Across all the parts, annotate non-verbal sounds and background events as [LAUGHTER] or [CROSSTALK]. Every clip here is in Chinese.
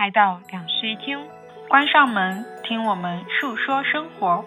来到两室一厅，关上门，听我们述说生活。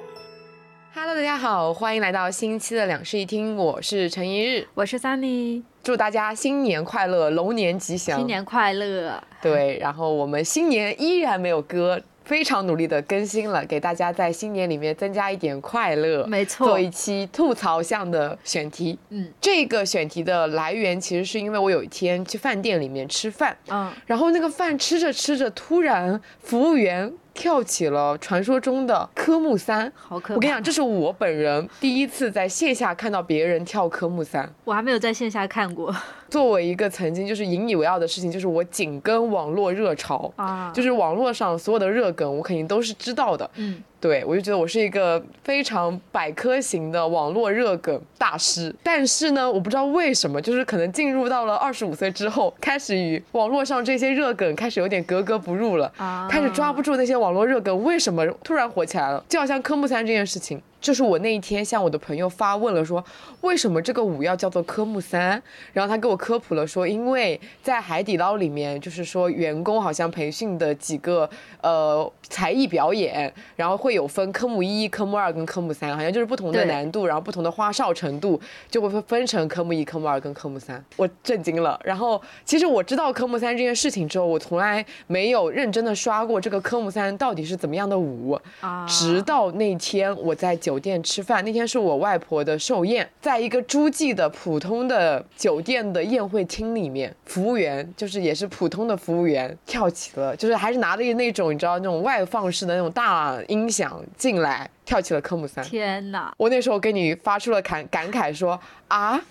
Hello，大家好，欢迎来到新期的两室一厅，我是陈一日，我是 Sunny，祝大家新年快乐，龙年吉祥，新年快乐。对，然后我们新年依然没有歌。非常努力的更新了，给大家在新年里面增加一点快乐。没错，做一期吐槽向的选题。嗯，这个选题的来源其实是因为我有一天去饭店里面吃饭，嗯，然后那个饭吃着吃着，突然服务员。跳起了传说中的科目三，好可怕！我跟你讲，这是我本人第一次在线下看到别人跳科目三，我还没有在线下看过。作为一个曾经就是引以为傲的事情，就是我紧跟网络热潮啊，就是网络上所有的热梗，我肯定都是知道的。嗯。对，我就觉得我是一个非常百科型的网络热梗大师，但是呢，我不知道为什么，就是可能进入到了二十五岁之后，开始与网络上这些热梗开始有点格格不入了，开始抓不住那些网络热梗为什么突然火起来了，就好像科目三这件事情。就是我那一天向我的朋友发问了，说为什么这个舞要叫做科目三？然后他给我科普了，说因为在海底捞里面，就是说员工好像培训的几个呃才艺表演，然后会有分科目一、科目二跟科目三，好像就是不同的难度，然后不同的花哨程度，就会分成科目一、科目二跟科目三。我震惊了。然后其实我知道科目三这件事情之后，我从来没有认真的刷过这个科目三到底是怎么样的舞，啊直到那天我在酒。酒店吃饭那天是我外婆的寿宴，在一个诸暨的普通的酒店的宴会厅里面，服务员就是也是普通的服务员跳起了，就是还是拿着那种你知道那种外放式的那种大音响进来跳起了科目三。天哪！我那时候给你发出了感感慨说啊，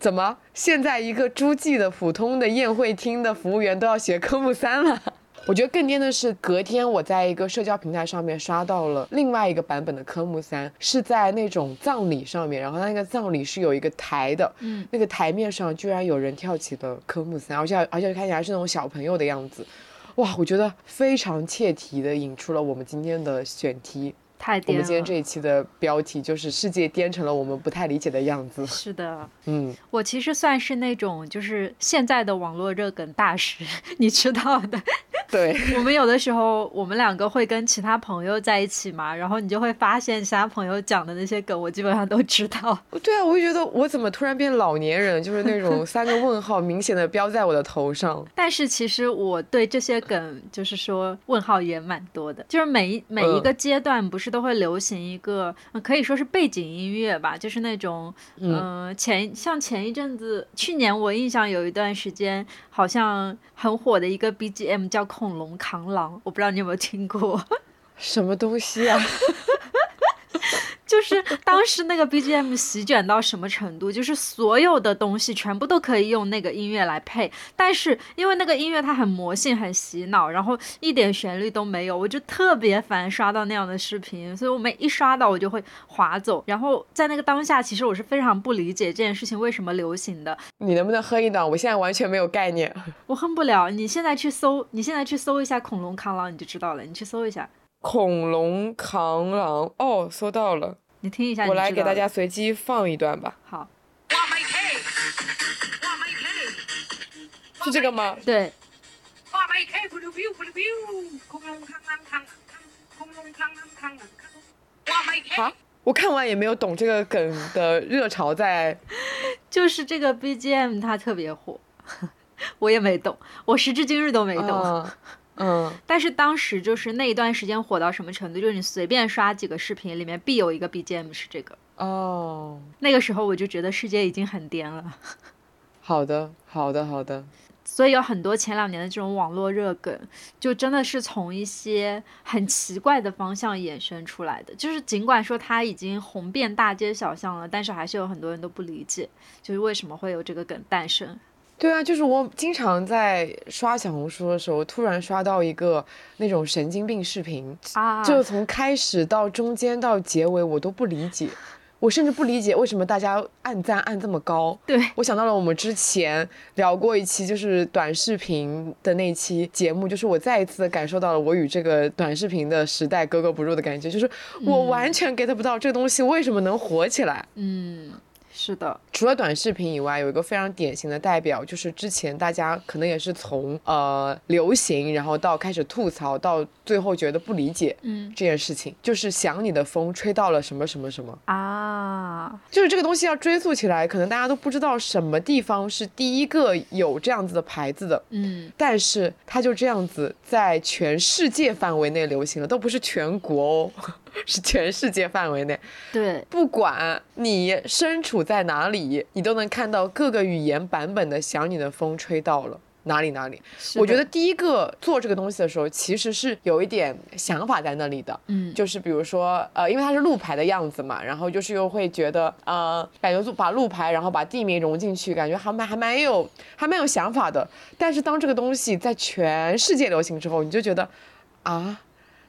怎么现在一个诸暨的普通的宴会厅的服务员都要学科目三了？我觉得更颠的是，隔天我在一个社交平台上面刷到了另外一个版本的科目三，是在那种葬礼上面，然后那个葬礼是有一个台的，嗯，那个台面上居然有人跳起了科目三，而且而且看起来是那种小朋友的样子，哇，我觉得非常切题的引出了我们今天的选题。太我们今天这一期的标题就是“世界颠成了我们不太理解的样子”。是的，嗯，我其实算是那种就是现在的网络热梗大师，[LAUGHS] 你知道的。对，[LAUGHS] 我们有的时候我们两个会跟其他朋友在一起嘛，然后你就会发现其他朋友讲的那些梗，我基本上都知道。对啊，我就觉得我怎么突然变老年人，就是那种三个问号明显的标在我的头上。[LAUGHS] 但是其实我对这些梗就是说问号也蛮多的，就是每一每一个阶段不是。都会流行一个，可以说是背景音乐吧，就是那种，嗯，前像前一阵子，去年我印象有一段时间，好像很火的一个 BGM 叫《恐龙扛狼》，我不知道你有没有听过，[LAUGHS] 什么东西啊？就是当时那个 BGM 席卷到什么程度，就是所有的东西全部都可以用那个音乐来配，但是因为那个音乐它很魔性、很洗脑，然后一点旋律都没有，我就特别烦刷到那样的视频，所以我每一刷到我就会划走。然后在那个当下，其实我是非常不理解这件事情为什么流行的。你能不能哼一段？我现在完全没有概念。[LAUGHS] 我哼不了。你现在去搜，你现在去搜一下恐龙扛狼，你就知道了。你去搜一下。恐龙扛狼哦，搜到了，你听一下。我来给大家随机放一段吧。好。是这个吗？对。好，我看完也没有懂这个梗的热潮在。[LAUGHS] 就是这个 BGM 它特别火，[LAUGHS] 我也没懂，我时至今日都没懂。嗯，但是当时就是那一段时间火到什么程度，就是你随便刷几个视频，里面必有一个 BGM 是这个。哦，那个时候我就觉得世界已经很颠了。好的，好的，好的。所以有很多前两年的这种网络热梗，就真的是从一些很奇怪的方向衍生出来的。就是尽管说它已经红遍大街小巷了，但是还是有很多人都不理解，就是为什么会有这个梗诞生。对啊，就是我经常在刷小红书的时候，突然刷到一个那种神经病视频啊，就从开始到中间到结尾我都不理解，我甚至不理解为什么大家按赞按这么高。对我想到了我们之前聊过一期就是短视频的那期节目，就是我再一次感受到了我与这个短视频的时代格格不入的感觉，就是我完全 get 不到这个东西为什么能火起来。嗯。是的，除了短视频以外，有一个非常典型的代表，就是之前大家可能也是从呃流行，然后到开始吐槽，到最后觉得不理解，嗯，这件事情就是想你的风吹到了什么什么什么。啊，就是这个东西要追溯起来，可能大家都不知道什么地方是第一个有这样子的牌子的，嗯，但是它就这样子在全世界范围内流行了，都不是全国哦。是全世界范围内，对，不管你身处在哪里，你都能看到各个语言版本的《想你的风》吹到了哪里哪里。我觉得第一个做这个东西的时候，其实是有一点想法在那里的，嗯，就是比如说，呃，因为它是路牌的样子嘛，然后就是又会觉得，呃，感觉把路牌，然后把地名融进去，感觉还蛮还蛮有还蛮有想法的。但是当这个东西在全世界流行之后，你就觉得，啊。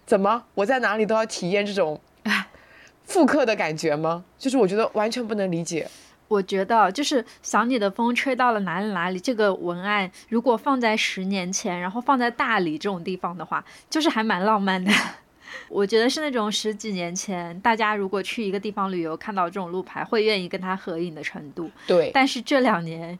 怎么？我在哪里都要体验这种 [LAUGHS] 复刻的感觉吗？就是我觉得完全不能理解。我觉得就是想你的风吹到了哪里哪里，这个文案如果放在十年前，然后放在大理这种地方的话，就是还蛮浪漫的。[LAUGHS] 我觉得是那种十几年前大家如果去一个地方旅游，看到这种路牌会愿意跟他合影的程度。对。但是这两年。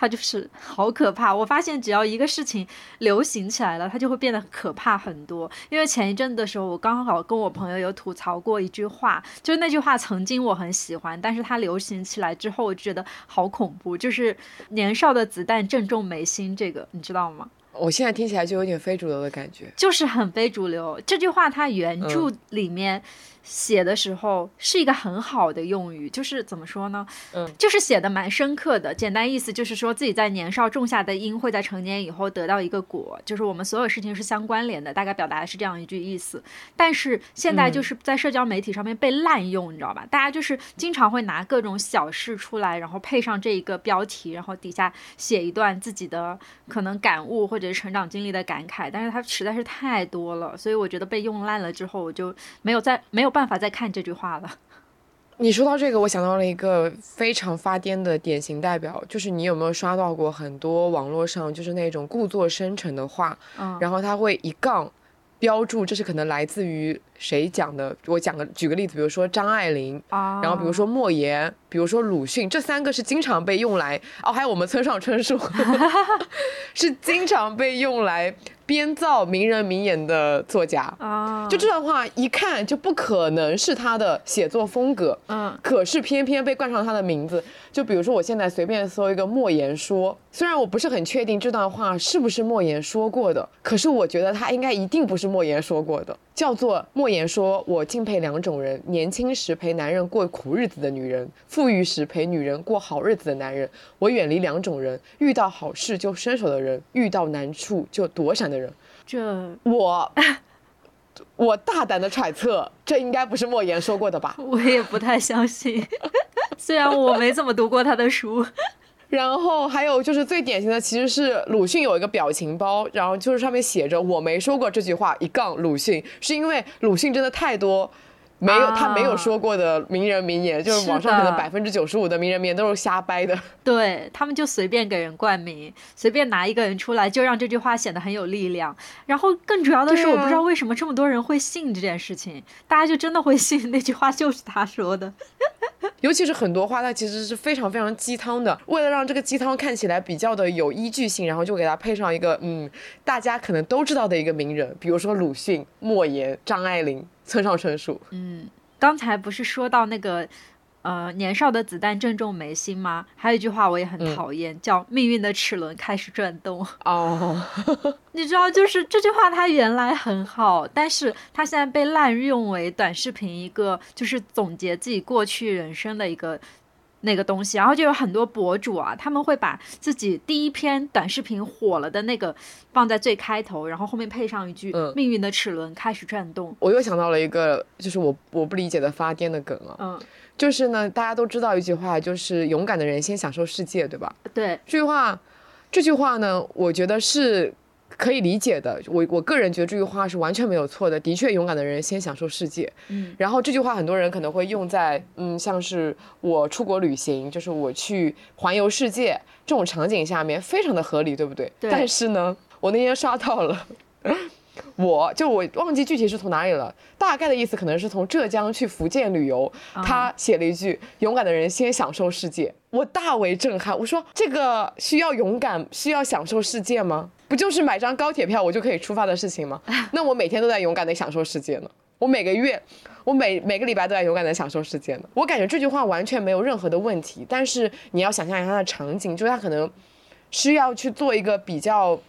它就是 [LAUGHS] 好可怕，我发现只要一个事情流行起来了，它就会变得可怕很多。因为前一阵的时候，我刚好跟我朋友有吐槽过一句话，就是那句话曾经我很喜欢，但是它流行起来之后，我觉得好恐怖。就是年少的子弹正中眉心，这个你知道吗？我现在听起来就有点非主流的感觉，就是很非主流。这句话它原著里面。写的时候是一个很好的用语，就是怎么说呢？嗯，就是写的蛮深刻的。简单意思就是说自己在年少种下的因，会在成年以后得到一个果，就是我们所有事情是相关联的。大概表达的是这样一句意思。但是现在就是在社交媒体上面被滥用，你知道吧？大家就是经常会拿各种小事出来，然后配上这一个标题，然后底下写一段自己的可能感悟或者成长经历的感慨。但是它实在是太多了，所以我觉得被用烂了之后，我就没有再没有。办法再看这句话了。你说到这个，我想到了一个非常发癫的典型代表，就是你有没有刷到过很多网络上就是那种故作深沉的话，嗯，然后他会一杠标注这是可能来自于谁讲的。我讲个举个例子，比如说张爱玲啊，然后比如说莫言，比如说鲁迅，这三个是经常被用来哦，还有我们村上春树，[LAUGHS] 是经常被用来。编造名人名言的作家啊，就这段话一看就不可能是他的写作风格，嗯，可是偏偏被冠上他的名字。就比如说，我现在随便搜一个莫言说，虽然我不是很确定这段话是不是莫言说过的，可是我觉得他应该一定不是莫言说过的。叫做莫言说：“我敬佩两种人，年轻时陪男人过苦日子的女人，富裕时陪女人过好日子的男人。我远离两种人：遇到好事就伸手的人，遇到难处就躲闪的人。”这我我大胆的揣测，这应该不是莫言说过的吧？[LAUGHS] 我也不太相信，[LAUGHS] 虽然我没怎么读过他的书。然后还有就是最典型的，其实是鲁迅有一个表情包，然后就是上面写着“我没说过这句话”，一杠鲁迅，是因为鲁迅真的太多。没有他没有说过的名人名言，就是网上可能百分之九十五的名人名言都是瞎掰的。[LAUGHS] 对他们就随便给人冠名，随便拿一个人出来，就让这句话显得很有力量。然后更主要的是，我不知道为什么这么多人会信这件事情，大家就真的会信那句话就是他说的。[LAUGHS] 尤其是很多话，它其实是非常非常鸡汤的。为了让这个鸡汤看起来比较的有依据性，然后就给它配上一个嗯，大家可能都知道的一个名人，比如说鲁迅、莫言、张爱玲。村上春树。嗯，刚才不是说到那个，呃，年少的子弹正中眉心吗？还有一句话我也很讨厌，叫“命运的齿轮开始转动”。哦，[LAUGHS] 你知道，就是这句话它原来很好，但是它现在被滥用为短视频一个，就是总结自己过去人生的一个。那个东西，然后就有很多博主啊，他们会把自己第一篇短视频火了的那个放在最开头，然后后面配上一句“命运的齿轮开始转动”。我又想到了一个，就是我我不理解的发癫的梗啊，嗯，就是呢，大家都知道一句话，就是勇敢的人先享受世界，对吧？对，这句话，这句话呢，我觉得是。可以理解的，我我个人觉得这句话是完全没有错的。的确，勇敢的人先享受世界。嗯，然后这句话很多人可能会用在，嗯，像是我出国旅行，就是我去环游世界这种场景下面，非常的合理，对不对？对。但是呢，我那天刷到了，我就我忘记具体是从哪里了，大概的意思可能是从浙江去福建旅游。他写了一句：“勇敢的人先享受世界。”我大为震撼。我说：“这个需要勇敢，需要享受世界吗？不就是买张高铁票我就可以出发的事情吗？[LAUGHS] 那我每天都在勇敢的享受世界呢。我每个月，我每每个礼拜都在勇敢的享受世界呢。我感觉这句话完全没有任何的问题。但是你要想象一下它的场景，就是他可能需要去做一个比较，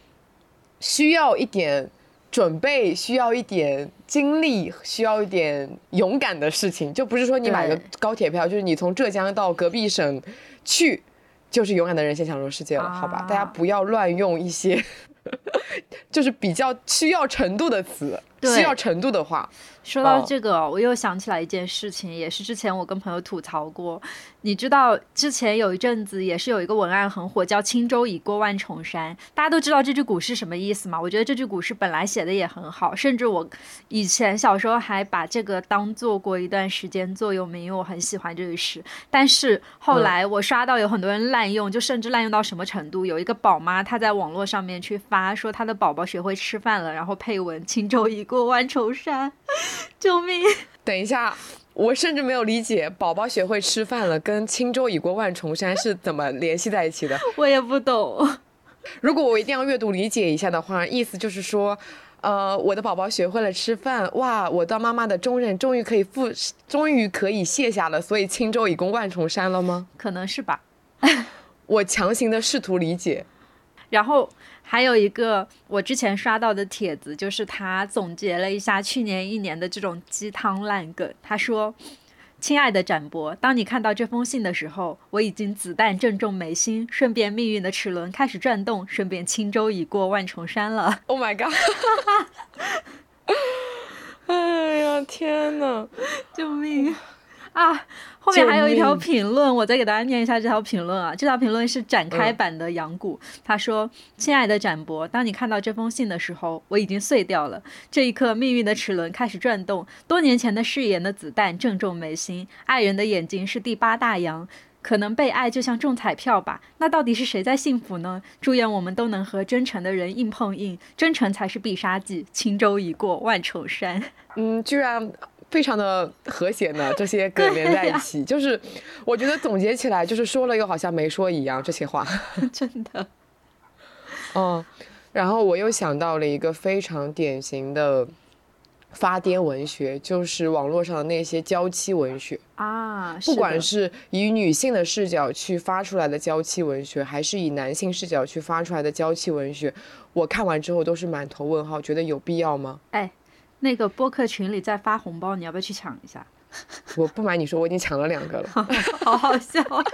需要一点。准备需要一点精力，需要一点勇敢的事情，就不是说你买个高铁票，就是你从浙江到隔壁省去，就是勇敢的人先享受世界了，好吧？大家不要乱用一些，[LAUGHS] 就是比较需要程度的词，需要程度的话。说到这个，我又想起来一件事情，也是之前我跟朋友吐槽过。你知道之前有一阵子也是有一个文案很火，叫“轻舟已过万重山”。大家都知道这句古诗什么意思吗？我觉得这句古诗本来写的也很好，甚至我以前小时候还把这个当做过一段时间座右铭，因为我很喜欢这句诗。但是后来我刷到有很多人滥用，就甚至滥用到什么程度？有一个宝妈她在网络上面去发说她的宝宝学会吃饭了，然后配文“轻舟已过万重山”，[LAUGHS] 救命！等一下。我甚至没有理解，宝宝学会吃饭了，跟轻舟已过万重山是怎么联系在一起的？[LAUGHS] 我也不懂。如果我一定要阅读理解一下的话，意思就是说，呃，我的宝宝学会了吃饭，哇，我当妈妈的重任终于可以负，终于可以卸下了，所以轻舟已过万重山了吗？可能是吧。[LAUGHS] 我强行的试图理解，然后。还有一个我之前刷到的帖子，就是他总结了一下去年一年的这种鸡汤烂梗。他说：“亲爱的展博，当你看到这封信的时候，我已经子弹正中眉心，顺便命运的齿轮开始转动，顺便轻舟已过万重山了。”Oh my god！[LAUGHS] [LAUGHS] 哎呀，天哪！救命！啊，后面还有一条评论，我再给大家念一下这条评论啊。这条评论是展开版的杨谷，他说：“亲爱的展博，当你看到这封信的时候，我已经碎掉了。这一刻，命运的齿轮开始转动，多年前的誓言的子弹正中眉心。爱人的眼睛是第八大洋，可能被爱就像中彩票吧？那到底是谁在幸福呢？祝愿我们都能和真诚的人硬碰硬，真诚才是必杀技。轻舟已过万重山。[LAUGHS] ”嗯，居然。非常的和谐呢，这些梗连在一起，就是我觉得总结起来就是说了又好像没说一样，这些话 [LAUGHS] 真的。[LAUGHS] 嗯，然后我又想到了一个非常典型的发癫文学，就是网络上的那些娇妻文学啊，不管是以女性的视角去发出来的娇妻文学，还是以男性视角去发出来的娇妻文学，我看完之后都是满头问号，觉得有必要吗？哎。那个播客群里在发红包，你要不要去抢一下？[LAUGHS] 我不瞒你说，我已经抢了两个了。好好笑。啊 [LAUGHS]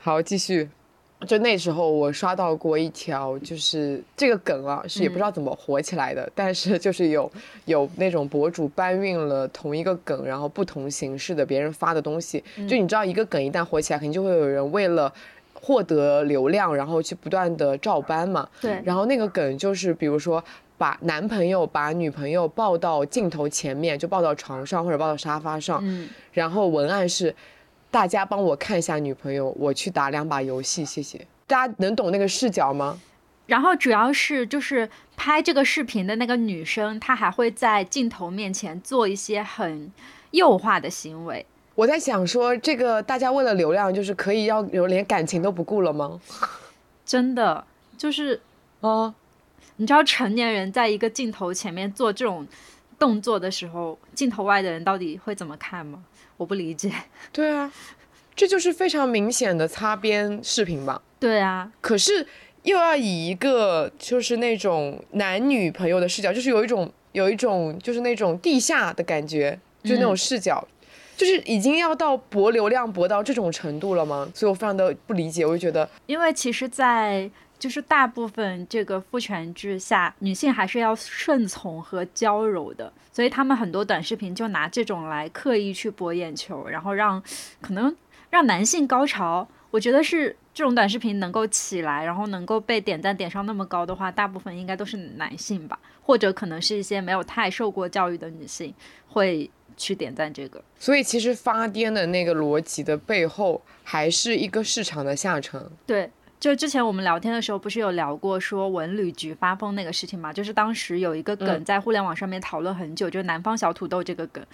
好，继续。就那时候我刷到过一条，就是这个梗啊，是也不知道怎么火起来的，但是就是有有那种博主搬运了同一个梗，然后不同形式的别人发的东西。就你知道，一个梗一旦火起来，肯定就会有人为了。获得流量，然后去不断的照搬嘛。对。然后那个梗就是，比如说把男朋友把女朋友抱到镜头前面，就抱到床上或者抱到沙发上。嗯。然后文案是，大家帮我看一下女朋友，我去打两把游戏，谢谢。大家能懂那个视角吗？然后主要是就是拍这个视频的那个女生，她还会在镜头面前做一些很诱惑的行为。我在想说，这个大家为了流量，就是可以要有连感情都不顾了吗？真的就是，啊，你知道成年人在一个镜头前面做这种动作的时候，镜头外的人到底会怎么看吗？我不理解。[LAUGHS] 对啊，这就是非常明显的擦边视频吧？对啊，可是又要以一个就是那种男女朋友的视角，就是有一种有一种就是那种地下的感觉，就那种视角。就是已经要到博流量博到这种程度了吗？所以我非常的不理解，我就觉得，因为其实，在就是大部分这个父权制下，女性还是要顺从和娇柔的，所以他们很多短视频就拿这种来刻意去博眼球，然后让可能让男性高潮。我觉得是这种短视频能够起来，然后能够被点赞点上那么高的话，大部分应该都是男性吧，或者可能是一些没有太受过教育的女性会。去点赞这个，所以其实发癫的那个逻辑的背后，还是一个市场的下沉。对，就之前我们聊天的时候，不是有聊过说文旅局发疯那个事情嘛？就是当时有一个梗在互联网上面讨论很久，就是南方小土豆这个梗。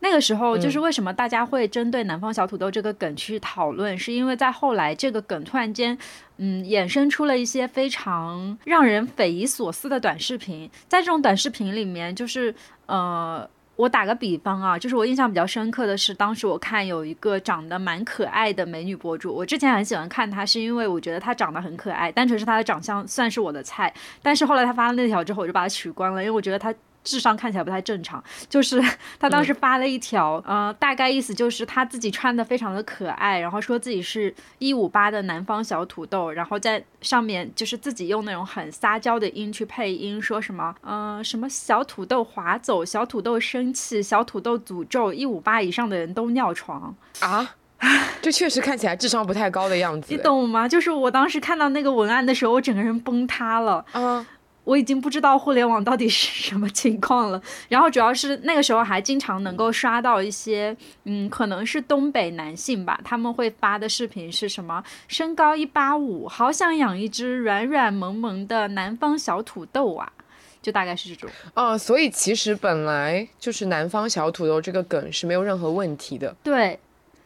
那个时候就是为什么大家会针对南方小土豆这个梗去讨论，是因为在后来这个梗突然间，嗯，衍生出了一些非常让人匪夷所思的短视频。在这种短视频里面，就是呃。我打个比方啊，就是我印象比较深刻的是，当时我看有一个长得蛮可爱的美女博主，我之前很喜欢看她，是因为我觉得她长得很可爱，单纯是她的长相算是我的菜。但是后来她发了那条之后，我就把她取关了，因为我觉得她。智商看起来不太正常，就是他当时发了一条，呃，大概意思就是他自己穿的非常的可爱，然后说自己是一五八的南方小土豆，然后在上面就是自己用那种很撒娇的音去配音，说什么，嗯，什么小土豆划走，小土豆生气，小土豆诅咒一五八以上的人都尿床。啊，[LAUGHS] 这确实看起来智商不太高的样子，你懂吗？就是我当时看到那个文案的时候，我整个人崩塌了，啊。我已经不知道互联网到底是什么情况了。[LAUGHS] 然后主要是那个时候还经常能够刷到一些，嗯，可能是东北男性吧，他们会发的视频是什么？身高一八五，好想养一只软软萌萌的南方小土豆啊！就大概是这种。哦，所以其实本来就是南方小土豆这个梗是没有任何问题的。对。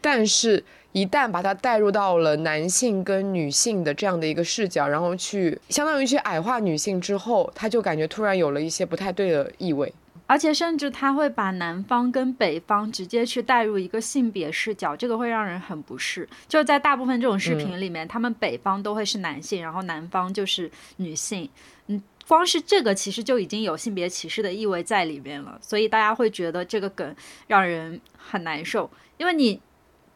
但是。一旦把它带入到了男性跟女性的这样的一个视角，然后去相当于去矮化女性之后，他就感觉突然有了一些不太对的意味，而且甚至他会把南方跟北方直接去带入一个性别视角，这个会让人很不适。就在大部分这种视频里面，他们北方都会是男性，然后南方就是女性。嗯，光是这个其实就已经有性别歧视的意味在里面了，所以大家会觉得这个梗让人很难受，因为你。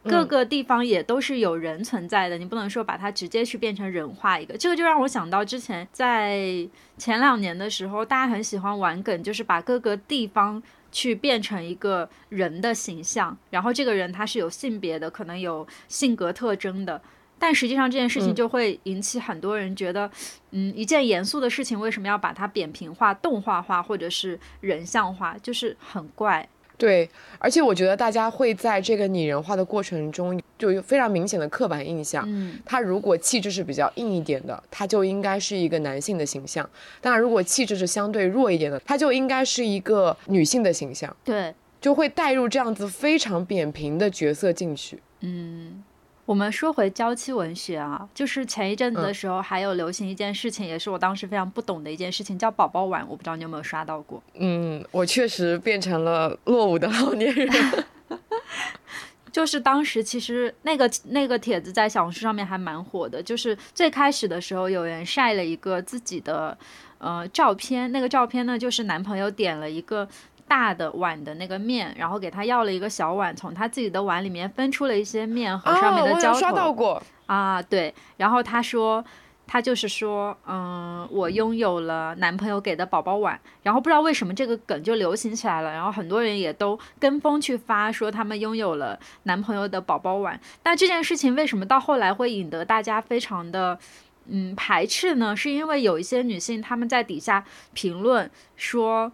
各个地方也都是有人存在的，你不能说把它直接去变成人化一个。这个就让我想到之前在前两年的时候，大家很喜欢玩梗，就是把各个地方去变成一个人的形象，然后这个人他是有性别的，可能有性格特征的，但实际上这件事情就会引起很多人觉得，嗯，一件严肃的事情为什么要把它扁平化、动画化或者是人像化，就是很怪。对，而且我觉得大家会在这个拟人化的过程中，就有非常明显的刻板印象。嗯，他如果气质是比较硬一点的，他就应该是一个男性的形象；当然，如果气质是相对弱一点的，他就应该是一个女性的形象。对，就会带入这样子非常扁平的角色进去。嗯。我们说回娇妻文学啊，就是前一阵子的时候，还有流行一件事情，也是我当时非常不懂的一件事情，叫宝宝碗。我不知道你有没有刷到过？嗯，我确实变成了落伍的老年人。[LAUGHS] 就是当时其实那个那个帖子在小红书上面还蛮火的，就是最开始的时候有人晒了一个自己的呃照片，那个照片呢就是男朋友点了一个。大的碗的那个面，然后给他要了一个小碗，从他自己的碗里面分出了一些面和上面的浇头。刷到过啊，对。然后他说，他就是说，嗯，我拥有了男朋友给的宝宝碗。然后不知道为什么这个梗就流行起来了，然后很多人也都跟风去发说他们拥有了男朋友的宝宝碗。那这件事情为什么到后来会引得大家非常的嗯排斥呢？是因为有一些女性她们在底下评论说。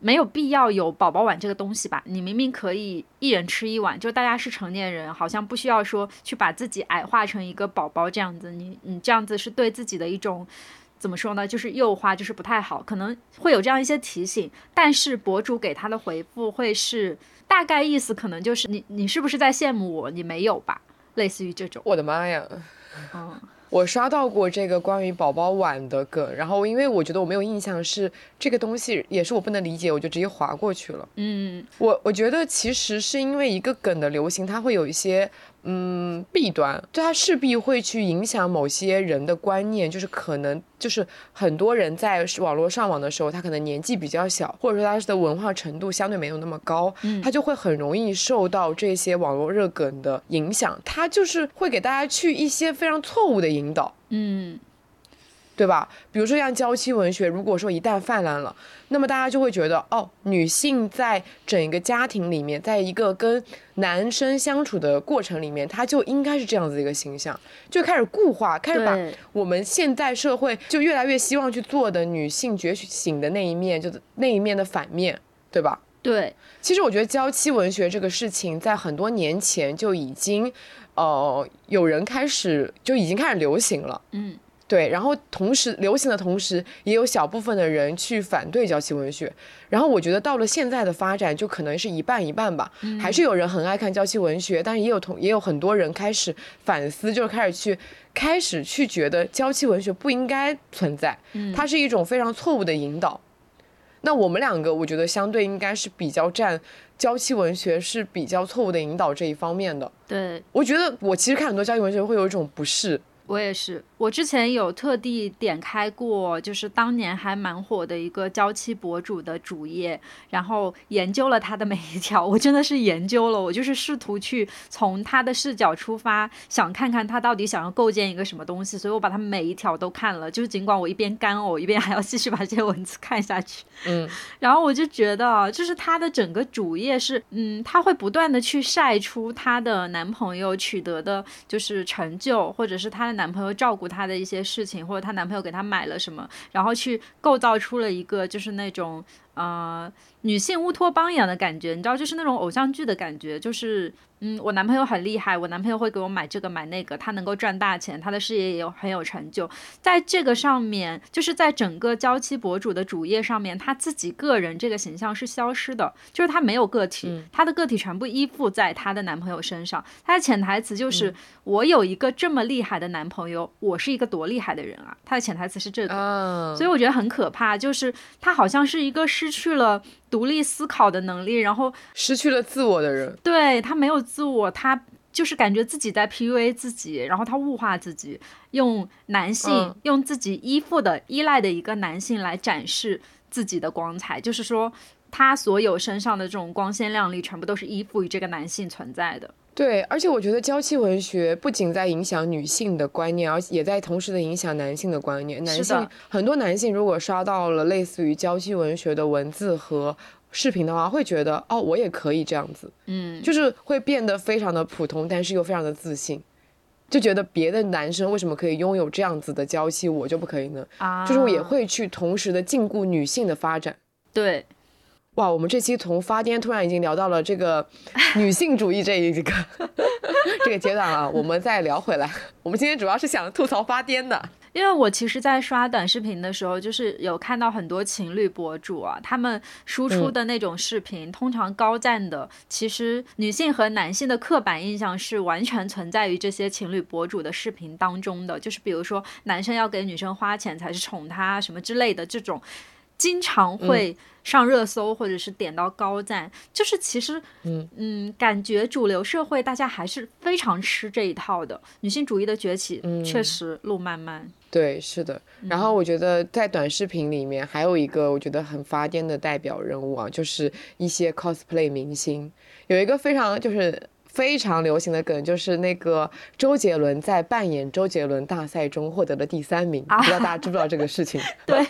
没有必要有宝宝碗这个东西吧？你明明可以一人吃一碗，就大家是成年人，好像不需要说去把自己矮化成一个宝宝这样子。你你这样子是对自己的一种怎么说呢？就是诱惑，就是不太好，可能会有这样一些提醒。但是博主给他的回复会是大概意思，可能就是你你是不是在羡慕我？你没有吧？类似于这种。我的妈呀！嗯。我刷到过这个关于宝宝碗的梗，然后因为我觉得我没有印象是这个东西，也是我不能理解，我就直接划过去了。嗯，我我觉得其实是因为一个梗的流行，它会有一些。嗯，弊端。就它势必会去影响某些人的观念，就是可能就是很多人在网络上网的时候，他可能年纪比较小，或者说他的文化程度相对没有那么高，嗯，他就会很容易受到这些网络热梗的影响，他就是会给大家去一些非常错误的引导，嗯。对吧？比如说像娇妻文学，如果说一旦泛滥了，那么大家就会觉得，哦，女性在整一个家庭里面，在一个跟男生相处的过程里面，她就应该是这样子一个形象，就开始固化，开始把我们现在社会就越来越希望去做的女性觉醒的那一面，就是那一面的反面，对吧？对，其实我觉得娇妻文学这个事情在很多年前就已经，呃，有人开始就已经开始流行了。嗯。对，然后同时流行的同时，也有小部分的人去反对娇妻文学。然后我觉得到了现在的发展，就可能是一半一半吧。还是有人很爱看娇妻文学，但是也有同也有很多人开始反思，就是开始去开始去觉得娇妻文学不应该存在，它是一种非常错误的引导。那我们两个，我觉得相对应该是比较占娇妻文学是比较错误的引导这一方面的。对，我觉得我其实看很多娇妻文学会有一种不适。我也是，我之前有特地点开过，就是当年还蛮火的一个娇妻博主的主页，然后研究了他的每一条。我真的是研究了，我就是试图去从他的视角出发，想看看他到底想要构建一个什么东西。所以我把他每一条都看了，就是尽管我一边干呕，一边还要继续把这些文字看下去。嗯，[LAUGHS] 然后我就觉得，就是他的整个主页是，嗯，他会不断的去晒出他的男朋友取得的，就是成就，或者是他的。男朋友照顾她的一些事情，或者她男朋友给她买了什么，然后去构造出了一个就是那种呃女性乌托邦一样的感觉，你知道，就是那种偶像剧的感觉，就是。嗯，我男朋友很厉害，我男朋友会给我买这个买那个，他能够赚大钱，他的事业也有很有成就。在这个上面，就是在整个娇妻博主的主页上面，他自己个人这个形象是消失的，就是他没有个体，他的个体全部依附在他的男朋友身上。他的潜台词就是我有一个这么厉害的男朋友，我是一个多厉害的人啊！他的潜台词是这个，所以我觉得很可怕，就是他好像是一个失去了。独立思考的能力，然后失去了自我的人，对他没有自我，他就是感觉自己在 PUA 自己，然后他物化自己，用男性，用自己依附的、依赖的一个男性来展示自己的光彩，就是说他所有身上的这种光鲜亮丽，全部都是依附于这个男性存在的。对，而且我觉得娇妻文学不仅在影响女性的观念，而且也在同时的影响男性的观念。男性很多男性如果刷到了类似于娇妻文学的文字和视频的话，会觉得哦，我也可以这样子，嗯，就是会变得非常的普通，但是又非常的自信，就觉得别的男生为什么可以拥有这样子的娇妻，我就不可以呢？啊，就是我也会去同时的禁锢女性的发展。对。哇，我们这期从发癫突然已经聊到了这个女性主义这一个 [LAUGHS] 这个阶段了，我们再聊回来。我们今天主要是想吐槽发癫的，因为我其实，在刷短视频的时候，就是有看到很多情侣博主啊，他们输出的那种视频，通常高赞的，其实女性和男性的刻板印象是完全存在于这些情侣博主的视频当中的，就是比如说男生要给女生花钱才是宠她什么之类的这种。经常会上热搜，或者是点到高赞，就是其实，嗯嗯，感觉主流社会大家还是非常吃这一套的。女性主义的崛起，确实路漫漫。对，是的。然后我觉得在短视频里面还有一个我觉得很发癫的代表人物啊，就是一些 cosplay 明星，有一个非常就是非常流行的梗，就是那个周杰伦在扮演周杰伦大赛中获得了第三名，不知道大家知不知道这个事情？[LAUGHS] [LAUGHS] 对。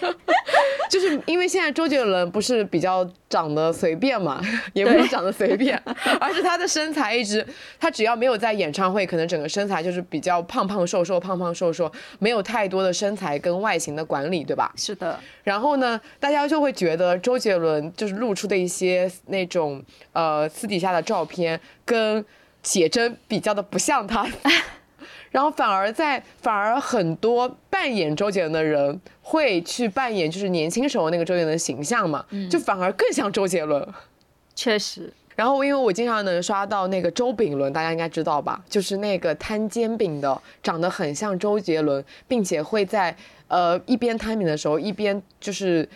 就是因为现在周杰伦不是比较长得随便嘛，也不是长得随便，[LAUGHS] 而是他的身材一直，他只要没有在演唱会，可能整个身材就是比较胖胖瘦瘦，胖胖瘦瘦，没有太多的身材跟外形的管理，对吧？是的。然后呢，大家就会觉得周杰伦就是露出的一些那种呃私底下的照片跟写真比较的不像他。[LAUGHS] 然后反而在反而很多扮演周杰伦的人会去扮演就是年轻时候那个周杰伦的形象嘛，就反而更像周杰伦。确实。然后因为我经常能刷到那个周炳伦，大家应该知道吧？就是那个摊煎饼的，长得很像周杰伦，并且会在呃一边摊饼的时候一边就是。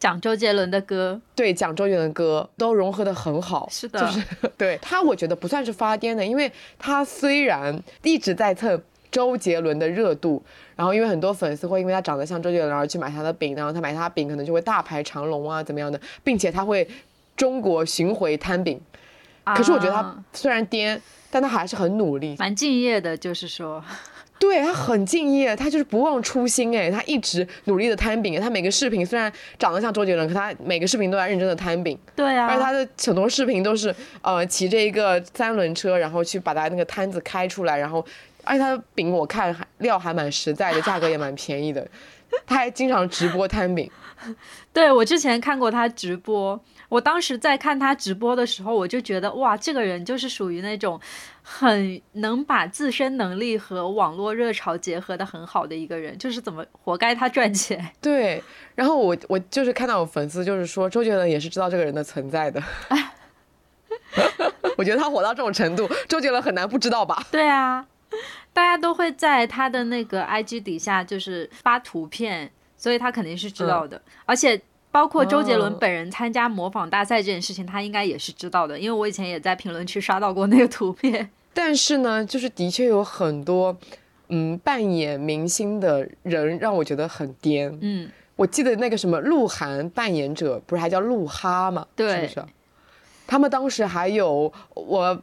讲周杰伦的歌，对，讲周杰伦的歌都融合的很好，是的，就是 [LAUGHS] 对他，我觉得不算是发癫的，因为他虽然一直在蹭周杰伦的热度，然后因为很多粉丝会因为他长得像周杰伦而去买他的饼，然后他买他饼可能就会大排长龙啊，怎么样的，并且他会中国巡回摊饼，可是我觉得他虽然颠，但他还是很努力，蛮敬业的，就是说。对他很敬业，他就是不忘初心哎，他一直努力的摊饼。他每个视频虽然长得像周杰伦，可他每个视频都在认真的摊饼。对啊，而且他的很多视频都是呃骑着一个三轮车，然后去把他那个摊子开出来，然后而且他的饼我看还料还蛮实在的，价格也蛮便宜的。他还经常直播摊饼。[LAUGHS] 对我之前看过他直播，我当时在看他直播的时候，我就觉得哇，这个人就是属于那种很能把自身能力和网络热潮结合的很好的一个人，就是怎么活该他赚钱。[LAUGHS] 对，然后我我就是看到有粉丝就是说周杰伦也是知道这个人的存在的。[LAUGHS] 我觉得他火到这种程度，周杰伦很难不知道吧？对啊，大家都会在他的那个 IG 底下就是发图片。所以他肯定是知道的，而且包括周杰伦本人参加模仿大赛这件事情，他应该也是知道的，因为我以前也在评论区刷到过那个图片。[LAUGHS] 但是呢，就是的确有很多，嗯，扮演明星的人让我觉得很颠。嗯，我记得那个什么鹿晗扮演者不是还叫鹿哈吗？对，是不是？他们当时还有我。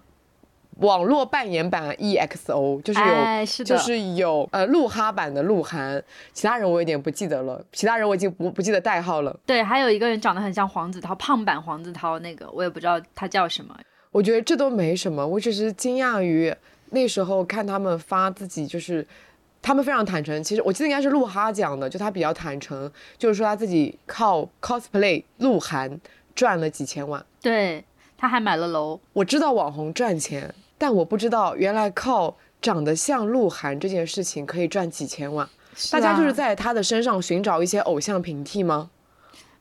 网络扮演版 EXO 就是有，就是有呃鹿哈版的鹿晗，其他人我有点不记得了，其他人我已经不不记得代号了。对，还有一个人长得很像黄子韬，胖版黄子韬那个我也不知道他叫什么。我觉得这都没什么，我只是惊讶于那时候看他们发自己，就是他们非常坦诚。其实我记得应该是鹿哈讲的，就他比较坦诚，就是说他自己靠 cosplay 鹿晗赚了几千万。对，他还买了楼。我知道网红赚钱。但我不知道，原来靠长得像鹿晗这件事情可以赚几千万。大家就是在他的身上寻找一些偶像平替吗？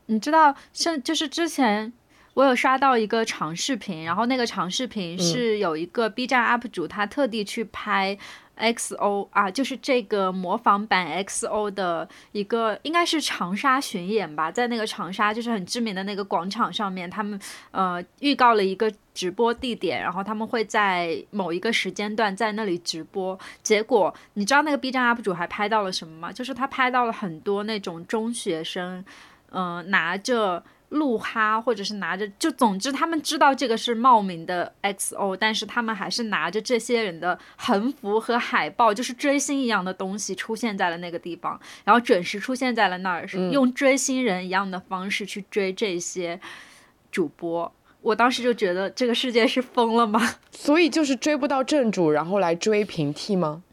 你知道，像就是之前我有刷到一个长视频，然后那个长视频是有一个 B 站 UP 主，他特地去拍。XO 啊，就是这个模仿版 XO 的一个，应该是长沙巡演吧，在那个长沙就是很知名的那个广场上面，他们呃预告了一个直播地点，然后他们会在某一个时间段在那里直播。结果你知道那个 B 站 UP 主还拍到了什么吗？就是他拍到了很多那种中学生，嗯，拿着。鹿哈，或者是拿着，就总之他们知道这个是冒名的 XO，但是他们还是拿着这些人的横幅和海报，就是追星一样的东西出现在了那个地方，然后准时出现在了那儿，用追星人一样的方式去追这些主播。我当时就觉得这个世界是疯了吗？[LAUGHS] 所以就是追不到正主，然后来追平替吗？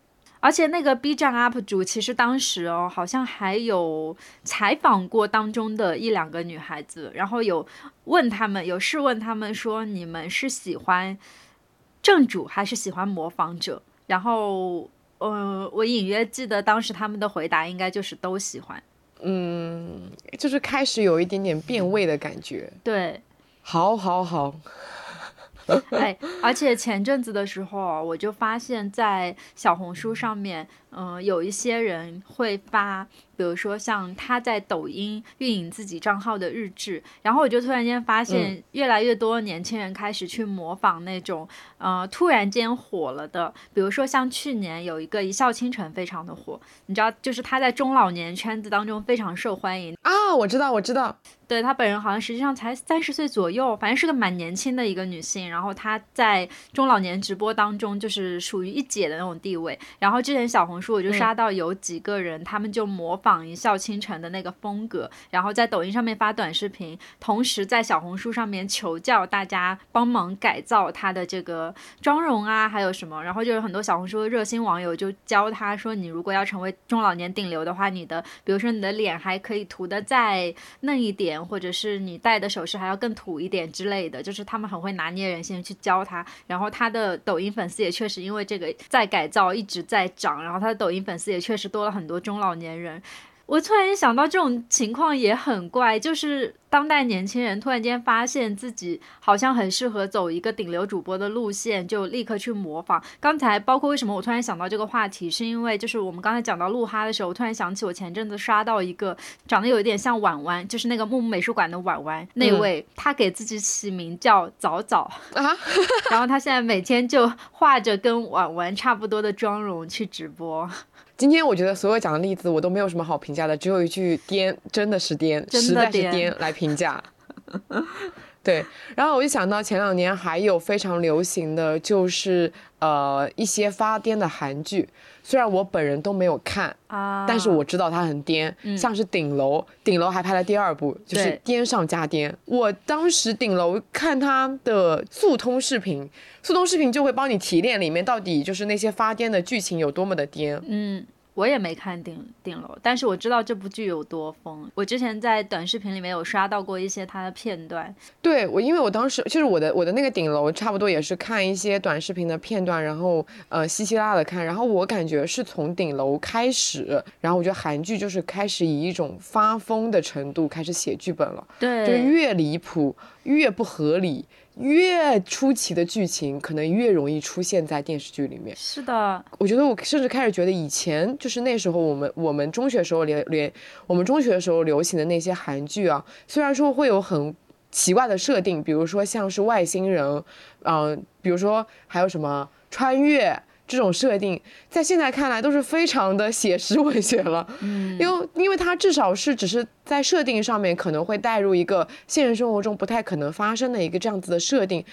而且那个 B 站 UP 主其实当时哦，好像还有采访过当中的一两个女孩子，然后有问他们，有试问他们说，你们是喜欢正主还是喜欢模仿者？然后，呃，我隐约记得当时他们的回答应该就是都喜欢。嗯，就是开始有一点点变味的感觉。对，好，好，好。[LAUGHS] 哎，而且前阵子的时候，我就发现，在小红书上面，嗯，有一些人会发。比如说像他在抖音运营自己账号的日志，然后我就突然间发现，越来越多年轻人开始去模仿那种，呃，突然间火了的。比如说像去年有一个一笑倾城非常的火，你知道，就是他在中老年圈子当中非常受欢迎啊。我知道，我知道，对他本人好像实际上才三十岁左右，反正是个蛮年轻的一个女性。然后她在中老年直播当中就是属于一姐的那种地位。然后之前小红书我就刷到有几个人，他们就模。仿一笑倾城的那个风格，然后在抖音上面发短视频，同时在小红书上面求教大家帮忙改造他的这个妆容啊，还有什么，然后就有很多小红书的热心网友就教他说，你如果要成为中老年顶流的话，你的比如说你的脸还可以涂的再嫩一点，或者是你戴的首饰还要更土一点之类的，就是他们很会拿捏人心去教他，然后他的抖音粉丝也确实因为这个在改造一直在涨，然后他的抖音粉丝也确实多了很多中老年人。我突然想到，这种情况也很怪，就是当代年轻人突然间发现自己好像很适合走一个顶流主播的路线，就立刻去模仿。刚才包括为什么我突然想到这个话题，是因为就是我们刚才讲到鹿哈的时候，我突然想起我前阵子刷到一个长得有一点像婉婉，就是那个木木美术馆的婉婉那位，他给自己起名叫早早啊，[LAUGHS] 然后他现在每天就画着跟婉婉差不多的妆容去直播。今天我觉得所有讲的例子我都没有什么好评价的，只有一句颠，真的是颠，实在是颠来评价。对，然后我就想到前两年还有非常流行的就是呃一些发癫的韩剧，虽然我本人都没有看啊，但是我知道它很颠，像是顶楼，顶楼还拍了第二部，就是癫上加癫。我当时顶楼看它的速通视频，速通视频就会帮你提炼里面到底就是那些发癫的剧情有多么的癫。嗯。我也没看顶顶楼，但是我知道这部剧有多疯。我之前在短视频里面有刷到过一些它的片段。对我，因为我当时就是我的我的那个顶楼，差不多也是看一些短视频的片段，然后呃稀稀拉拉的看，然后我感觉是从顶楼开始，然后我觉得韩剧就是开始以一种发疯的程度开始写剧本了。对，就是越离谱越不合理。越出奇的剧情，可能越容易出现在电视剧里面。是的，我觉得我甚至开始觉得，以前就是那时候我们我们中学时候连连我们中学的时候流行的那些韩剧啊，虽然说会有很奇怪的设定，比如说像是外星人，嗯，比如说还有什么穿越。这种设定在现在看来都是非常的写实文学了，嗯，因为因为它至少是只是在设定上面可能会带入一个现实生活中不太可能发生的一个这样子的设定，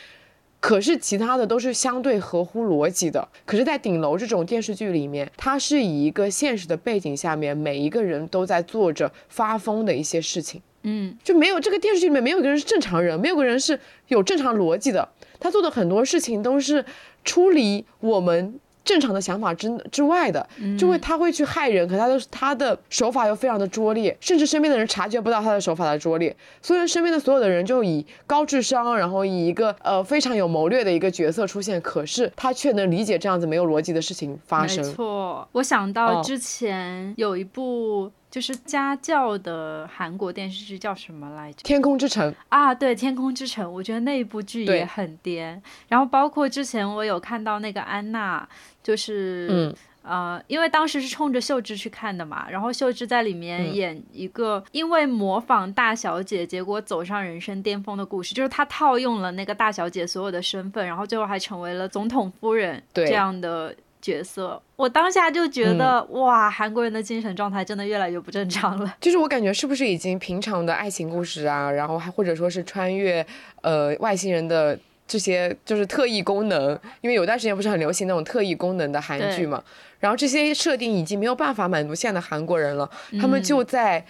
可是其他的都是相对合乎逻辑的。可是，在顶楼这种电视剧里面，它是以一个现实的背景下面，每一个人都在做着发疯的一些事情，嗯，就没有这个电视剧里面没有一个人是正常人，没有个人是有正常逻辑的，他做的很多事情都是。出离我们正常的想法之之外的，就会他会去害人，可他的他的手法又非常的拙劣，甚至身边的人察觉不到他的手法的拙劣，所以身边的所有的人就以高智商，然后以一个呃非常有谋略的一个角色出现，可是他却能理解这样子没有逻辑的事情发生。没错，我想到之前有一部。就是家教的韩国电视剧叫什么来着？天空之城啊，对，天空之城，我觉得那一部剧也很颠。然后包括之前我有看到那个安娜，就是呃，因为当时是冲着秀智去看的嘛，然后秀智在里面演一个因为模仿大小姐，结果走上人生巅峰的故事，就是她套用了那个大小姐所有的身份，然后最后还成为了总统夫人这样的。角色，我当下就觉得哇，韩国人的精神状态真的越来越不正常了。就是我感觉是不是已经平常的爱情故事啊，然后还或者说是穿越呃外星人的这些就是特异功能，因为有段时间不是很流行那种特异功能的韩剧嘛，然后这些设定已经没有办法满足现在的韩国人了，他们就在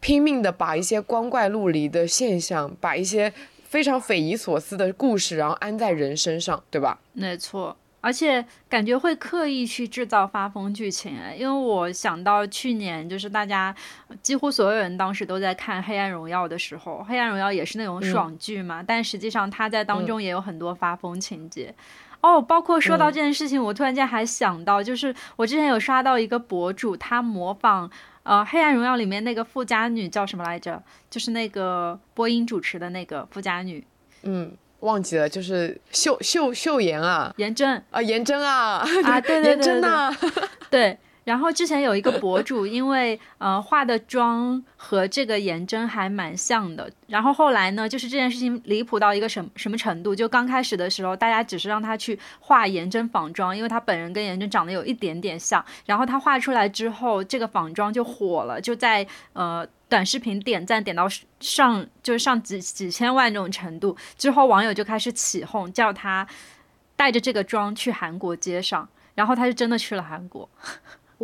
拼命的把一些光怪陆离的现象，把一些非常匪夷所思的故事，然后安在人身上，对吧？没错。而且感觉会刻意去制造发疯剧情，因为我想到去年就是大家几乎所有人当时都在看《黑暗荣耀》的时候，《黑暗荣耀》也是那种爽剧嘛，但实际上它在当中也有很多发疯情节。哦，包括说到这件事情，我突然间还想到，就是我之前有刷到一个博主，他模仿呃《黑暗荣耀》里面那个富家女叫什么来着？就是那个播音主持的那个富家女，嗯。忘记了，就是秀秀秀妍啊，颜真。啊，颜真啊，啊，对对对对，对。然后之前有一个博主，因为呃化的妆和这个颜真还蛮像的。然后后来呢，就是这件事情离谱到一个什什么程度？就刚开始的时候，大家只是让他去画颜真仿妆，因为他本人跟颜真长得有一点点像。然后他画出来之后，这个仿妆就火了，就在呃短视频点赞点到上就是上几几千万这种程度。之后网友就开始起哄，叫他带着这个妆去韩国街上。然后他就真的去了韩国。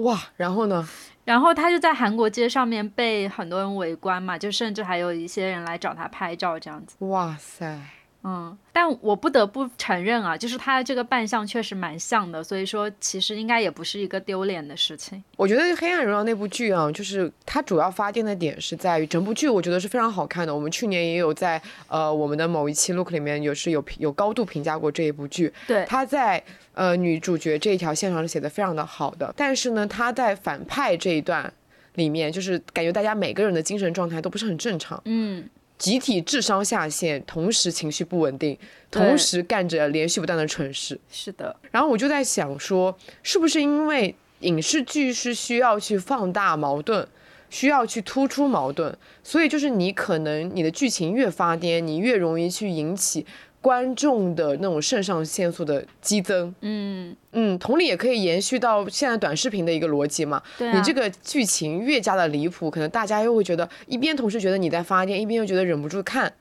哇，然后呢？然后他就在韩国街上面被很多人围观嘛，就甚至还有一些人来找他拍照这样子。哇塞！嗯，但我不得不承认啊，就是他的这个扮相确实蛮像的，所以说其实应该也不是一个丢脸的事情。我觉得《黑暗荣耀》那部剧啊，就是它主要发电的点是在于整部剧，我觉得是非常好看的。我们去年也有在呃我们的某一期 Look 里面有是有有高度评价过这一部剧。对，他在呃女主角这一条线上是写的非常的好的，但是呢，他在反派这一段里面，就是感觉大家每个人的精神状态都不是很正常。嗯。集体智商下线，同时情绪不稳定，同时干着连续不断的蠢事。是的，然后我就在想说，是不是因为影视剧是需要去放大矛盾，需要去突出矛盾，所以就是你可能你的剧情越发癫，你越容易去引起。观众的那种肾上腺素的激增，嗯嗯，同理也可以延续到现在短视频的一个逻辑嘛。你这个剧情越加的离谱，可能大家又会觉得一边同时觉得你在发电，一边又觉得忍不住看，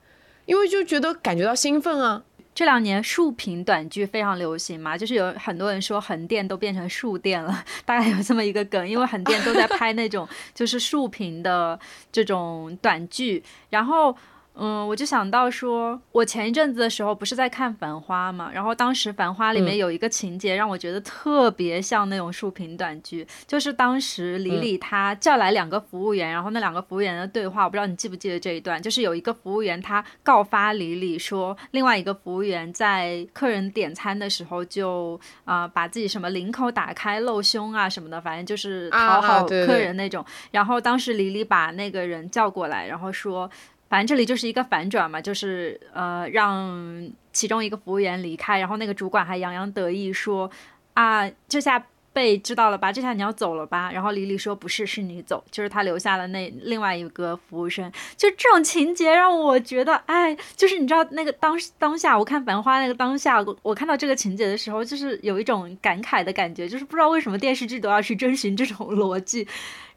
因为就觉得感觉到兴奋啊。这两年竖屏短剧非常流行嘛，就是有很多人说横店都变成竖店了，[LAUGHS] 大概有这么一个梗，因为横店都在拍那种就是竖屏的这种短剧，然后。嗯，我就想到说，我前一阵子的时候不是在看《繁花》嘛，然后当时《繁花》里面有一个情节让我觉得特别像那种竖屏短剧，就是当时李李他叫来两个服务员，然后那两个服务员的对话，我不知道你记不记得这一段，就是有一个服务员他告发李李说，另外一个服务员在客人点餐的时候就啊把自己什么领口打开露胸啊什么的，反正就是讨好客人那种，然后当时李李把那个人叫过来，然后说。反正这里就是一个反转嘛，就是呃让其中一个服务员离开，然后那个主管还洋洋得意说啊这下被知道了吧，这下你要走了吧？然后李李说不是，是你走，就是他留下了那另外一个服务生。就这种情节让我觉得，哎，就是你知道那个当当下我看《繁花》那个当下，我看到这个情节的时候，就是有一种感慨的感觉，就是不知道为什么电视剧都要去遵循这种逻辑。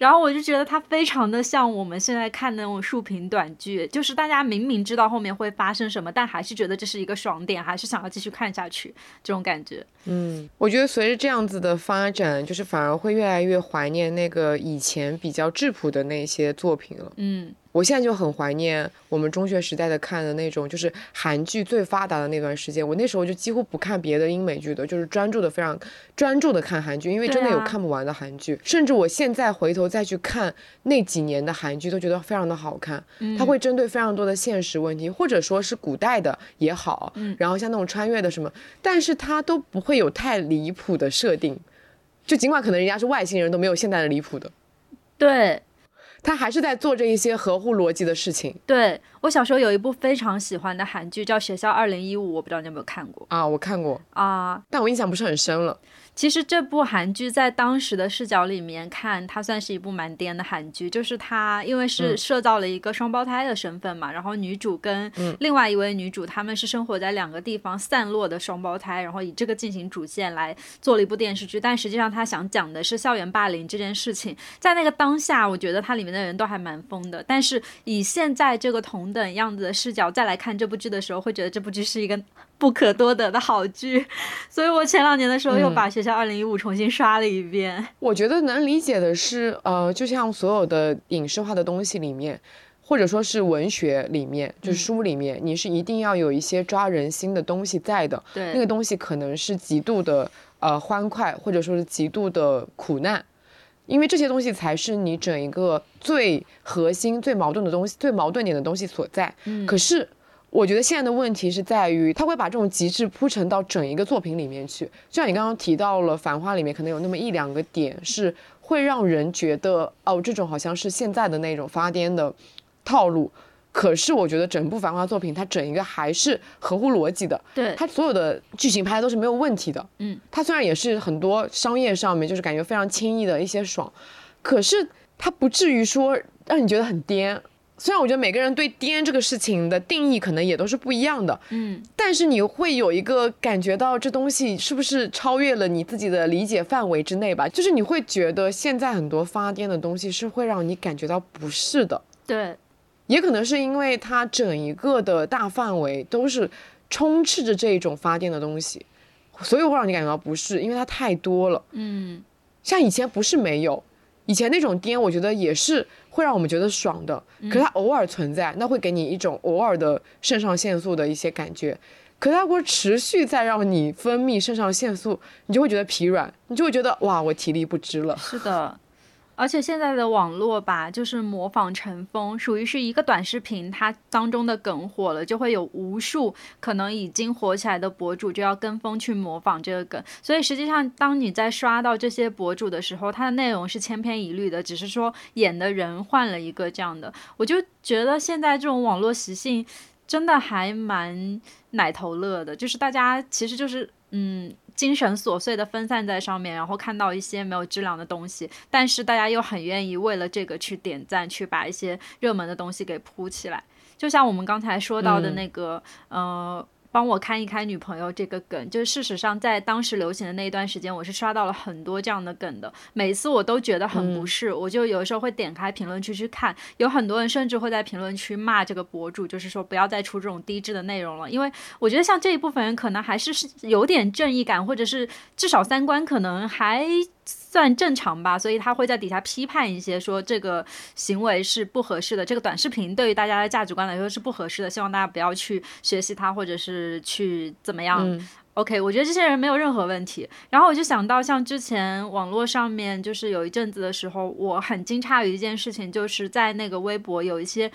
然后我就觉得它非常的像我们现在看那种竖屏短剧，就是大家明明知道后面会发生什么，但还是觉得这是一个爽点，还是想要继续看下去这种感觉。嗯，我觉得随着这样子的发展，就是反而会越来越怀念那个以前比较质朴的那些作品了。嗯。我现在就很怀念我们中学时代的看的那种，就是韩剧最发达的那段时间。我那时候就几乎不看别的英美剧的，就是专注的非常专注的看韩剧，因为真的有看不完的韩剧。甚至我现在回头再去看那几年的韩剧，都觉得非常的好看。它会针对非常多的现实问题，或者说是古代的也好，然后像那种穿越的什么，但是它都不会有太离谱的设定。就尽管可能人家是外星人，都没有现代的离谱的。对。他还是在做着一些合乎逻辑的事情。对我小时候有一部非常喜欢的韩剧叫《学校二零一五》，我不知道你有没有看过啊？我看过啊，但我印象不是很深了。其实这部韩剧在当时的视角里面看，它算是一部蛮颠的韩剧。就是它因为是设造了一个双胞胎的身份嘛，然后女主跟另外一位女主，他们是生活在两个地方散落的双胞胎，然后以这个进行主线来做了一部电视剧。但实际上他想讲的是校园霸凌这件事情。在那个当下，我觉得它里面的人都还蛮疯的。但是以现在这个同等样子的视角再来看这部剧的时候，会觉得这部剧是一个不可多得的好剧。所以我前两年的时候又把学校。二零一五重新刷了一遍，我觉得能理解的是，呃，就像所有的影视化的东西里面，或者说是文学里面，就是书里面，你是一定要有一些抓人心的东西在的。对，那个东西可能是极度的呃欢快，或者说是极度的苦难，因为这些东西才是你整一个最核心、最矛盾的东西、最矛盾点的东西所在。嗯，可是。我觉得现在的问题是在于，他会把这种极致铺陈到整一个作品里面去。就像你刚刚提到了《繁花》里面，可能有那么一两个点是会让人觉得，哦，这种好像是现在的那种发癫的套路。可是我觉得整部《繁花》作品，它整一个还是合乎逻辑的。对，它所有的剧情拍的都是没有问题的。嗯，它虽然也是很多商业上面就是感觉非常轻易的一些爽，可是它不至于说让你觉得很颠。虽然我觉得每个人对颠这个事情的定义可能也都是不一样的，嗯，但是你会有一个感觉到这东西是不是超越了你自己的理解范围之内吧？就是你会觉得现在很多发癫的东西是会让你感觉到不适的，对，也可能是因为它整一个的大范围都是充斥着这一种发癫的东西，所以会让你感觉到不适，因为它太多了，嗯，像以前不是没有。以前那种癫，我觉得也是会让我们觉得爽的，可是它偶尔存在，那会给你一种偶尔的肾上腺素的一些感觉。可它如果持续在让你分泌肾上腺素，你就会觉得疲软，你就会觉得哇，我体力不支了。是的。而且现在的网络吧，就是模仿成风，属于是一个短视频，它当中的梗火了，就会有无数可能已经火起来的博主就要跟风去模仿这个梗。所以实际上，当你在刷到这些博主的时候，它的内容是千篇一律的，只是说演的人换了一个这样的。我就觉得现在这种网络习性真的还蛮奶头乐的，就是大家其实就是嗯。精神琐碎的分散在上面，然后看到一些没有质量的东西，但是大家又很愿意为了这个去点赞，去把一些热门的东西给铺起来。就像我们刚才说到的那个，呃。帮我看一开女朋友这个梗，就是事实上在当时流行的那一段时间，我是刷到了很多这样的梗的。每次我都觉得很不适，我就有时候会点开评论区去看，有很多人甚至会在评论区骂这个博主，就是说不要再出这种低质的内容了。因为我觉得像这一部分人可能还是是有点正义感，或者是至少三观可能还。算正常吧，所以他会在底下批判一些，说这个行为是不合适的，这个短视频对于大家的价值观来说是不合适的，希望大家不要去学习他，或者是去怎么样。OK，我觉得这些人没有任何问题。然后我就想到，像之前网络上面就是有一阵子的时候，我很惊诧于一件事情，就是在那个微博有一些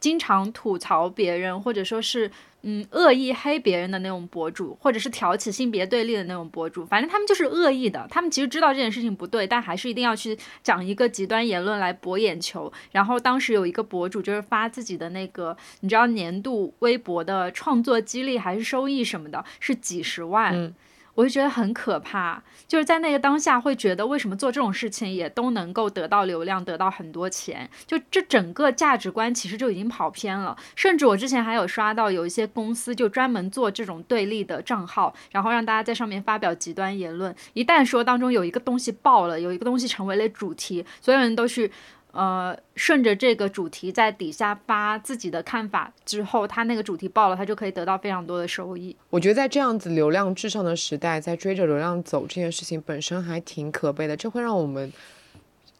经常吐槽别人，或者说是。嗯，恶意黑别人的那种博主，或者是挑起性别对立的那种博主，反正他们就是恶意的。他们其实知道这件事情不对，但还是一定要去讲一个极端言论来博眼球。然后当时有一个博主就是发自己的那个，你知道年度微博的创作激励还是收益什么的，是几十万。我就觉得很可怕，就是在那个当下会觉得为什么做这种事情也都能够得到流量，得到很多钱，就这整个价值观其实就已经跑偏了。甚至我之前还有刷到有一些公司就专门做这种对立的账号，然后让大家在上面发表极端言论。一旦说当中有一个东西爆了，有一个东西成为了主题，所有人都去。呃，顺着这个主题在底下发自己的看法之后，他那个主题爆了，他就可以得到非常多的收益。我觉得在这样子流量至上的时代，在追着流量走这件事情本身还挺可悲的，这会让我们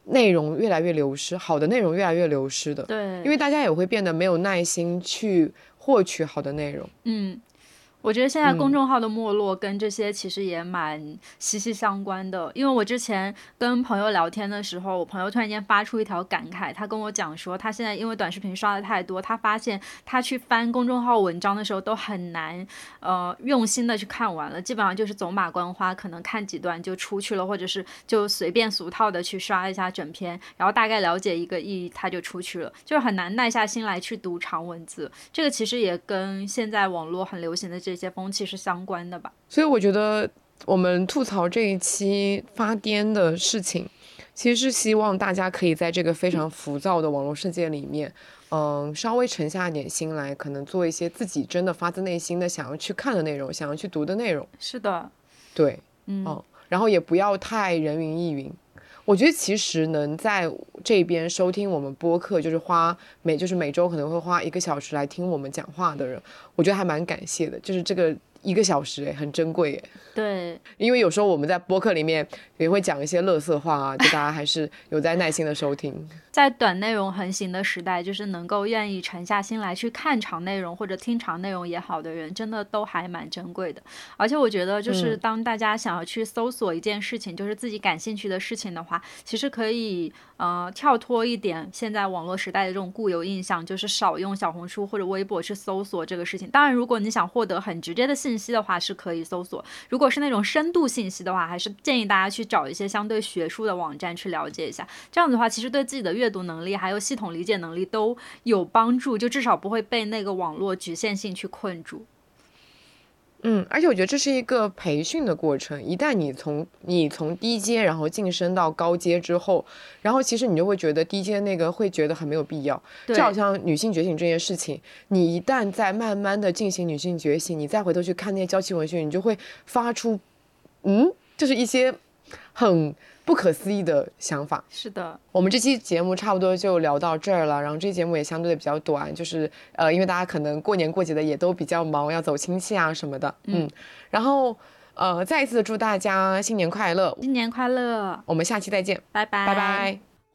内容越来越流失，好的内容越来越流失的。对，因为大家也会变得没有耐心去获取好的内容。嗯。我觉得现在公众号的没落跟这些其实也蛮息息相关的，因为我之前跟朋友聊天的时候，我朋友突然间发出一条感慨，他跟我讲说，他现在因为短视频刷的太多，他发现他去翻公众号文章的时候都很难，呃，用心的去看完了，基本上就是走马观花，可能看几段就出去了，或者是就随便俗套的去刷一下整篇，然后大概了解一个意义，他就出去了，就是很难耐下心来去读长文字。这个其实也跟现在网络很流行的这些风气是相关的吧，所以我觉得我们吐槽这一期发癫的事情，其实是希望大家可以在这个非常浮躁的网络世界里面，嗯，稍微沉下点心来，可能做一些自己真的发自内心的想要去看的内容，想要去读的内容。是的，对，嗯，然后也不要太人云亦云。我觉得其实能在这边收听我们播客，就是花每就是每周可能会花一个小时来听我们讲话的人，我觉得还蛮感谢的。就是这个一个小时，哎，很珍贵，哎。对，因为有时候我们在播客里面也会讲一些乐色话啊，就大家还是有在耐心的收听。[LAUGHS] 在短内容横行的时代，就是能够愿意沉下心来去看长内容或者听长内容也好的人，真的都还蛮珍贵的。而且我觉得，就是当大家想要去搜索一件事情，就是自己感兴趣的事情的话，其实可以呃跳脱一点现在网络时代的这种固有印象，就是少用小红书或者微博去搜索这个事情。当然，如果你想获得很直接的信息的话，是可以搜索。如果如果是那种深度信息的话，还是建议大家去找一些相对学术的网站去了解一下。这样子的话，其实对自己的阅读能力还有系统理解能力都有帮助，就至少不会被那个网络局限性去困住。嗯，而且我觉得这是一个培训的过程。一旦你从你从低阶然后晋升到高阶之后，然后其实你就会觉得低阶那个会觉得很没有必要。就好像女性觉醒这件事情，你一旦在慢慢的进行女性觉醒，你再回头去看那些娇妻文学，你就会发出，嗯，就是一些很。不可思议的想法，是的。我们这期节目差不多就聊到这儿了，然后这期节目也相对的比较短，就是呃，因为大家可能过年过节的也都比较忙，要走亲戚啊什么的，嗯。然后呃，再一次祝大家新年快乐，新年快乐。我们下期再见，拜拜，拜拜。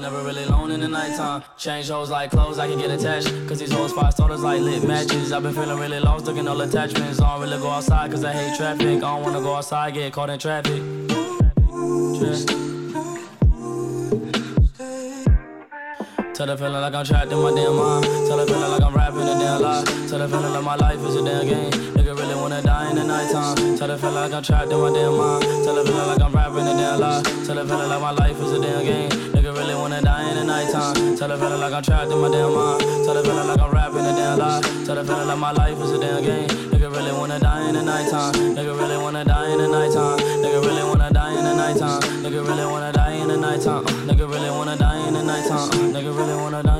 Never really alone in the nighttime. Change hoes like clothes, I can get attached. Cause these hoes five starters like lit matches. I've been feeling really lost, looking all attachments. I don't really go outside cause I hate traffic. I don't wanna go outside, get caught in traffic. Tell the feeling like I'm trapped in my damn mind. Tell the feeling like I'm rapping a damn lie. Tell the feeling like my life is a damn game. Nigga really wanna die in the nighttime. Tell the feeling like I'm trapped in my damn mind. Tell the feeling like I'm rapping a damn lie. Tell the feeling like my life is a damn game. Really wanna die in the nighttime. Tell the feeling like I'm trapped in my damn mind. Tell the feeling like I'm rapping a damn lie. Tell the feeling like my life is a damn game. Nigga really wanna die in the nighttime. Nigga really wanna die in the nighttime. Nigga really wanna die in the nighttime. Nigga really wanna die in the nighttime. Nigga really wanna die in the nighttime. Nigga really wanna die